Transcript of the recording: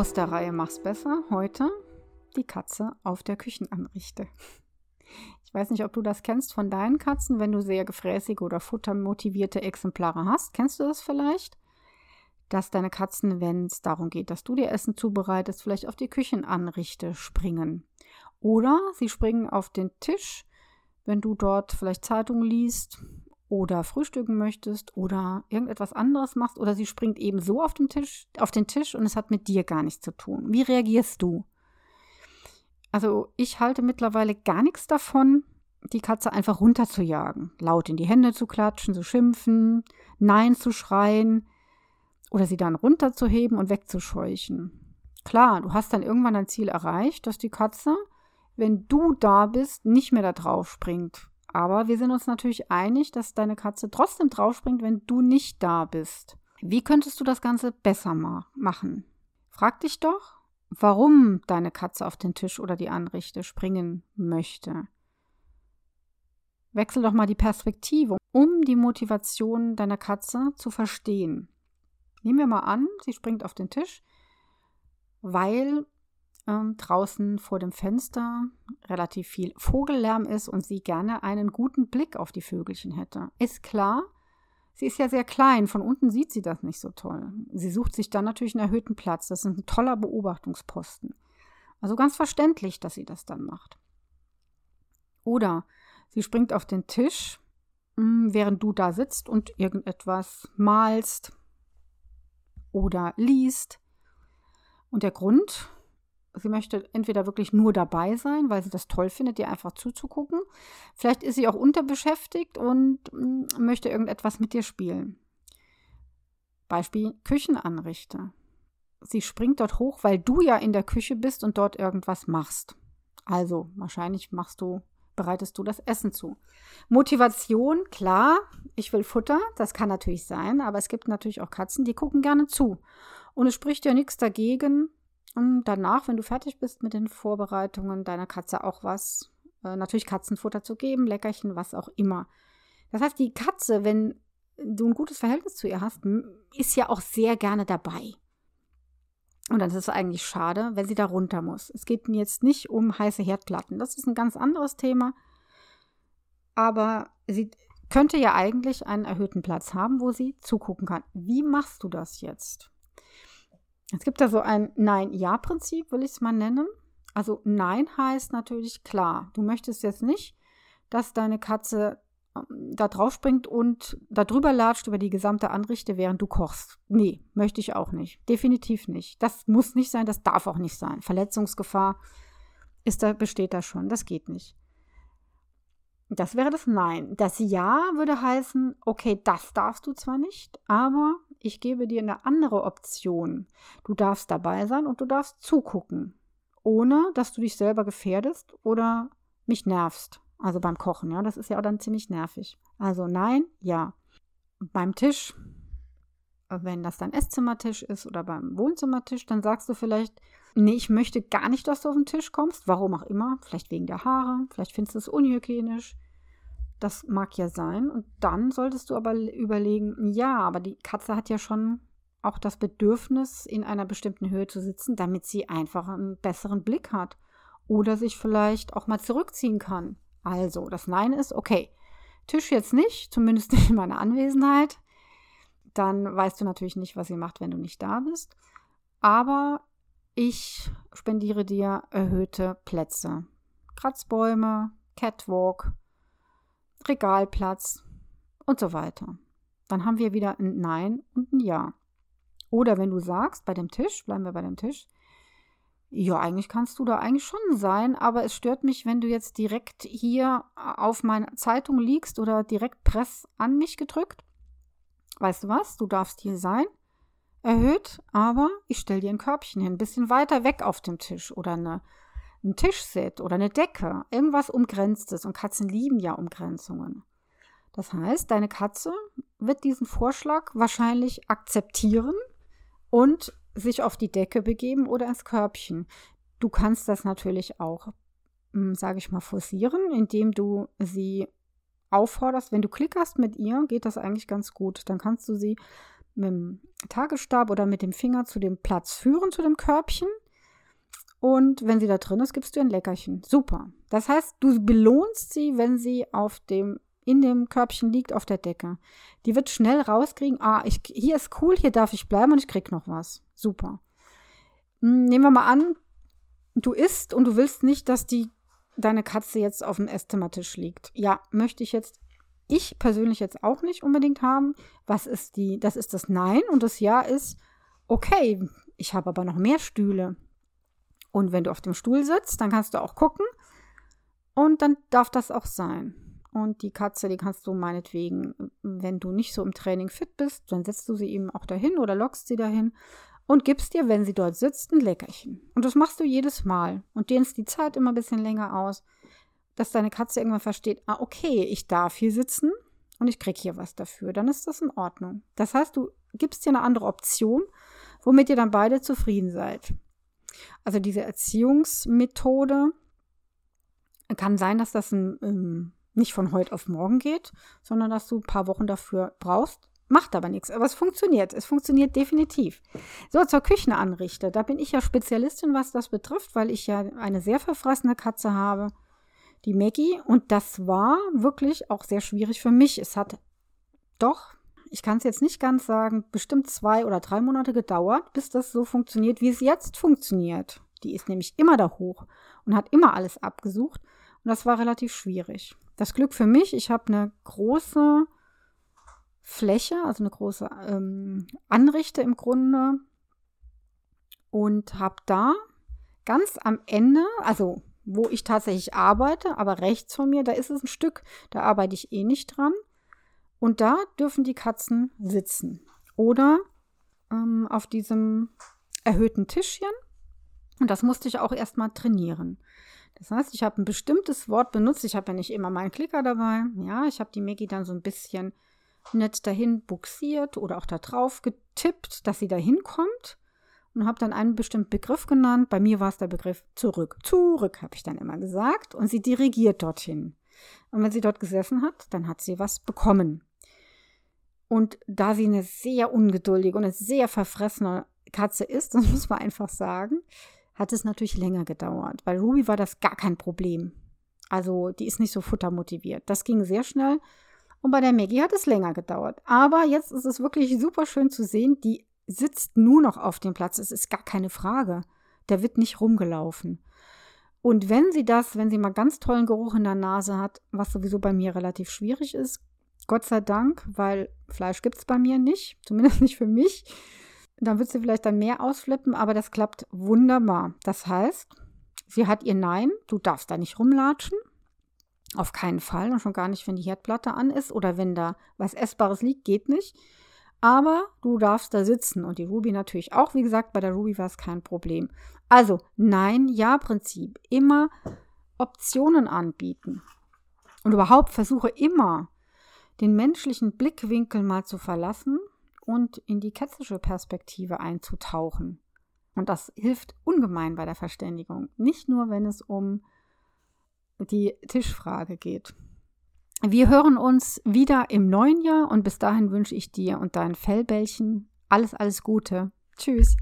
Aus der Reihe Mach's besser. Heute die Katze auf der Küchenanrichte. Ich weiß nicht, ob du das kennst von deinen Katzen, wenn du sehr gefräßige oder futtermotivierte Exemplare hast. Kennst du das vielleicht? Dass deine Katzen, wenn es darum geht, dass du dir Essen zubereitest, vielleicht auf die Küchenanrichte springen. Oder sie springen auf den Tisch, wenn du dort vielleicht Zeitung liest oder frühstücken möchtest oder irgendetwas anderes machst oder sie springt eben so auf den Tisch, auf den Tisch und es hat mit dir gar nichts zu tun. Wie reagierst du? Also ich halte mittlerweile gar nichts davon, die Katze einfach runterzujagen, laut in die Hände zu klatschen, zu schimpfen, Nein zu schreien oder sie dann runterzuheben und wegzuscheuchen. Klar, du hast dann irgendwann ein Ziel erreicht, dass die Katze, wenn du da bist, nicht mehr da drauf springt aber wir sind uns natürlich einig, dass deine Katze trotzdem draufspringt, wenn du nicht da bist. Wie könntest du das Ganze besser ma machen? Frag dich doch, warum deine Katze auf den Tisch oder die Anrichte springen möchte. Wechsel doch mal die Perspektive, um die Motivation deiner Katze zu verstehen. Nehmen wir mal an, sie springt auf den Tisch, weil ähm, draußen vor dem Fenster relativ viel Vogellärm ist und sie gerne einen guten Blick auf die Vögelchen hätte. Ist klar, sie ist ja sehr klein, von unten sieht sie das nicht so toll. Sie sucht sich dann natürlich einen erhöhten Platz. Das ist ein toller Beobachtungsposten. Also ganz verständlich, dass sie das dann macht. Oder sie springt auf den Tisch, hm, während du da sitzt und irgendetwas malst oder liest. Und der Grund, Sie möchte entweder wirklich nur dabei sein, weil sie das toll findet, dir einfach zuzugucken. Vielleicht ist sie auch unterbeschäftigt und mm, möchte irgendetwas mit dir spielen. Beispiel Küchenanrichte. Sie springt dort hoch, weil du ja in der Küche bist und dort irgendwas machst. Also, wahrscheinlich machst du, bereitest du das Essen zu. Motivation, klar, ich will Futter, das kann natürlich sein, aber es gibt natürlich auch Katzen, die gucken gerne zu. Und es spricht ja nichts dagegen, und danach, wenn du fertig bist mit den Vorbereitungen, deiner Katze auch was, äh, natürlich Katzenfutter zu geben, Leckerchen, was auch immer. Das heißt, die Katze, wenn du ein gutes Verhältnis zu ihr hast, ist ja auch sehr gerne dabei. Und dann ist es eigentlich schade, wenn sie da runter muss. Es geht mir jetzt nicht um heiße Herdplatten. Das ist ein ganz anderes Thema. Aber sie könnte ja eigentlich einen erhöhten Platz haben, wo sie zugucken kann. Wie machst du das jetzt? Es gibt da so ein Nein-Ja-Prinzip, will ich es mal nennen. Also Nein heißt natürlich klar. Du möchtest jetzt nicht, dass deine Katze ähm, da drauf springt und da drüber latscht über die gesamte Anrichte, während du kochst. Nee, möchte ich auch nicht. Definitiv nicht. Das muss nicht sein, das darf auch nicht sein. Verletzungsgefahr ist da, besteht da schon. Das geht nicht. Das wäre das Nein. Das Ja würde heißen, okay, das darfst du zwar nicht, aber ich gebe dir eine andere Option. Du darfst dabei sein und du darfst zugucken, ohne dass du dich selber gefährdest oder mich nervst. Also beim Kochen, ja, das ist ja auch dann ziemlich nervig. Also nein, ja. Beim Tisch, wenn das dein Esszimmertisch ist oder beim Wohnzimmertisch, dann sagst du vielleicht, nee, ich möchte gar nicht, dass du auf den Tisch kommst, warum auch immer, vielleicht wegen der Haare, vielleicht findest du es unhygienisch, das mag ja sein. Und dann solltest du aber überlegen, ja, aber die Katze hat ja schon auch das Bedürfnis, in einer bestimmten Höhe zu sitzen, damit sie einfach einen besseren Blick hat oder sich vielleicht auch mal zurückziehen kann. Also, das Nein ist, okay, Tisch jetzt nicht, zumindest nicht in meiner Anwesenheit. Dann weißt du natürlich nicht, was sie macht, wenn du nicht da bist. Aber ich spendiere dir erhöhte Plätze. Kratzbäume, Catwalk, Regalplatz und so weiter. Dann haben wir wieder ein Nein und ein Ja. Oder wenn du sagst, bei dem Tisch, bleiben wir bei dem Tisch, ja, eigentlich kannst du da eigentlich schon sein, aber es stört mich, wenn du jetzt direkt hier auf meiner Zeitung liegst oder direkt Press an mich gedrückt. Weißt du was? Du darfst hier sein. Erhöht, aber ich stelle dir ein Körbchen hin, ein bisschen weiter weg auf dem Tisch oder eine ein Tischset oder eine Decke, irgendwas Umgrenztes. Und Katzen lieben ja Umgrenzungen. Das heißt, deine Katze wird diesen Vorschlag wahrscheinlich akzeptieren und sich auf die Decke begeben oder ins Körbchen. Du kannst das natürlich auch, hm, sage ich mal, forcieren, indem du sie aufforderst. Wenn du klickerst mit ihr, geht das eigentlich ganz gut. Dann kannst du sie mit dem Tagesstab oder mit dem Finger zu dem Platz führen, zu dem Körbchen. Und wenn sie da drin ist, gibst du ein Leckerchen. Super. Das heißt, du belohnst sie, wenn sie auf dem, in dem Körbchen liegt auf der Decke. Die wird schnell rauskriegen, ah, ich, hier ist cool, hier darf ich bleiben und ich krieg noch was. Super. Hm, nehmen wir mal an, du isst und du willst nicht, dass die deine Katze jetzt auf dem Esszimmertisch liegt. Ja, möchte ich jetzt, ich persönlich jetzt auch nicht unbedingt haben. Was ist die, das ist das Nein und das Ja ist, okay, ich habe aber noch mehr Stühle. Und wenn du auf dem Stuhl sitzt, dann kannst du auch gucken und dann darf das auch sein. Und die Katze, die kannst du meinetwegen, wenn du nicht so im Training fit bist, dann setzt du sie eben auch dahin oder lockst sie dahin und gibst dir, wenn sie dort sitzt, ein Leckerchen. Und das machst du jedes Mal und dehnst die Zeit immer ein bisschen länger aus, dass deine Katze irgendwann versteht, ah, okay, ich darf hier sitzen und ich kriege hier was dafür. Dann ist das in Ordnung. Das heißt, du gibst dir eine andere Option, womit ihr dann beide zufrieden seid. Also diese Erziehungsmethode kann sein, dass das ein, ähm, nicht von heute auf morgen geht, sondern dass du ein paar Wochen dafür brauchst, Macht aber nichts. Aber es funktioniert. Es funktioniert definitiv. So, zur Küchenanrichte. Da bin ich ja Spezialistin, was das betrifft, weil ich ja eine sehr verfressene Katze habe, die Maggie. Und das war wirklich auch sehr schwierig für mich. Es hat doch, ich kann es jetzt nicht ganz sagen, bestimmt zwei oder drei Monate gedauert, bis das so funktioniert, wie es jetzt funktioniert. Die ist nämlich immer da hoch und hat immer alles abgesucht. Und das war relativ schwierig. Das Glück für mich, ich habe eine große Fläche, also eine große ähm, Anrichte im Grunde. Und habe da ganz am Ende, also wo ich tatsächlich arbeite, aber rechts von mir, da ist es ein Stück, da arbeite ich eh nicht dran. Und da dürfen die Katzen sitzen. Oder ähm, auf diesem erhöhten Tischchen. Und das musste ich auch erstmal trainieren. Das heißt, ich habe ein bestimmtes Wort benutzt. Ich habe ja nicht immer meinen Klicker dabei. Ja, ich habe die Maggie dann so ein bisschen nett dahin buxiert oder auch da drauf getippt, dass sie da hinkommt und habe dann einen bestimmten Begriff genannt. Bei mir war es der Begriff zurück. Zurück, habe ich dann immer gesagt. Und sie dirigiert dorthin. Und wenn sie dort gesessen hat, dann hat sie was bekommen. Und da sie eine sehr ungeduldige und eine sehr verfressene Katze ist, das muss man einfach sagen, hat es natürlich länger gedauert. Bei Ruby war das gar kein Problem. Also die ist nicht so futtermotiviert. Das ging sehr schnell. Und bei der Maggie hat es länger gedauert. Aber jetzt ist es wirklich super schön zu sehen, die sitzt nur noch auf dem Platz. Es ist gar keine Frage. Der wird nicht rumgelaufen. Und wenn sie das, wenn sie mal ganz tollen Geruch in der Nase hat, was sowieso bei mir relativ schwierig ist, Gott sei Dank, weil Fleisch gibt es bei mir nicht, zumindest nicht für mich, dann wird sie vielleicht dann mehr ausflippen, aber das klappt wunderbar. Das heißt, sie hat ihr Nein, du darfst da nicht rumlatschen. Auf keinen Fall und schon gar nicht, wenn die Herdplatte an ist oder wenn da was Essbares liegt, geht nicht. Aber du darfst da sitzen und die Ruby natürlich auch. Wie gesagt, bei der Ruby war es kein Problem. Also Nein-Ja-Prinzip. Immer Optionen anbieten. Und überhaupt versuche immer, den menschlichen Blickwinkel mal zu verlassen und in die kätzische Perspektive einzutauchen. Und das hilft ungemein bei der Verständigung. Nicht nur, wenn es um die Tischfrage geht. Wir hören uns wieder im neuen Jahr und bis dahin wünsche ich dir und deinen Fellbällchen alles, alles Gute. Tschüss.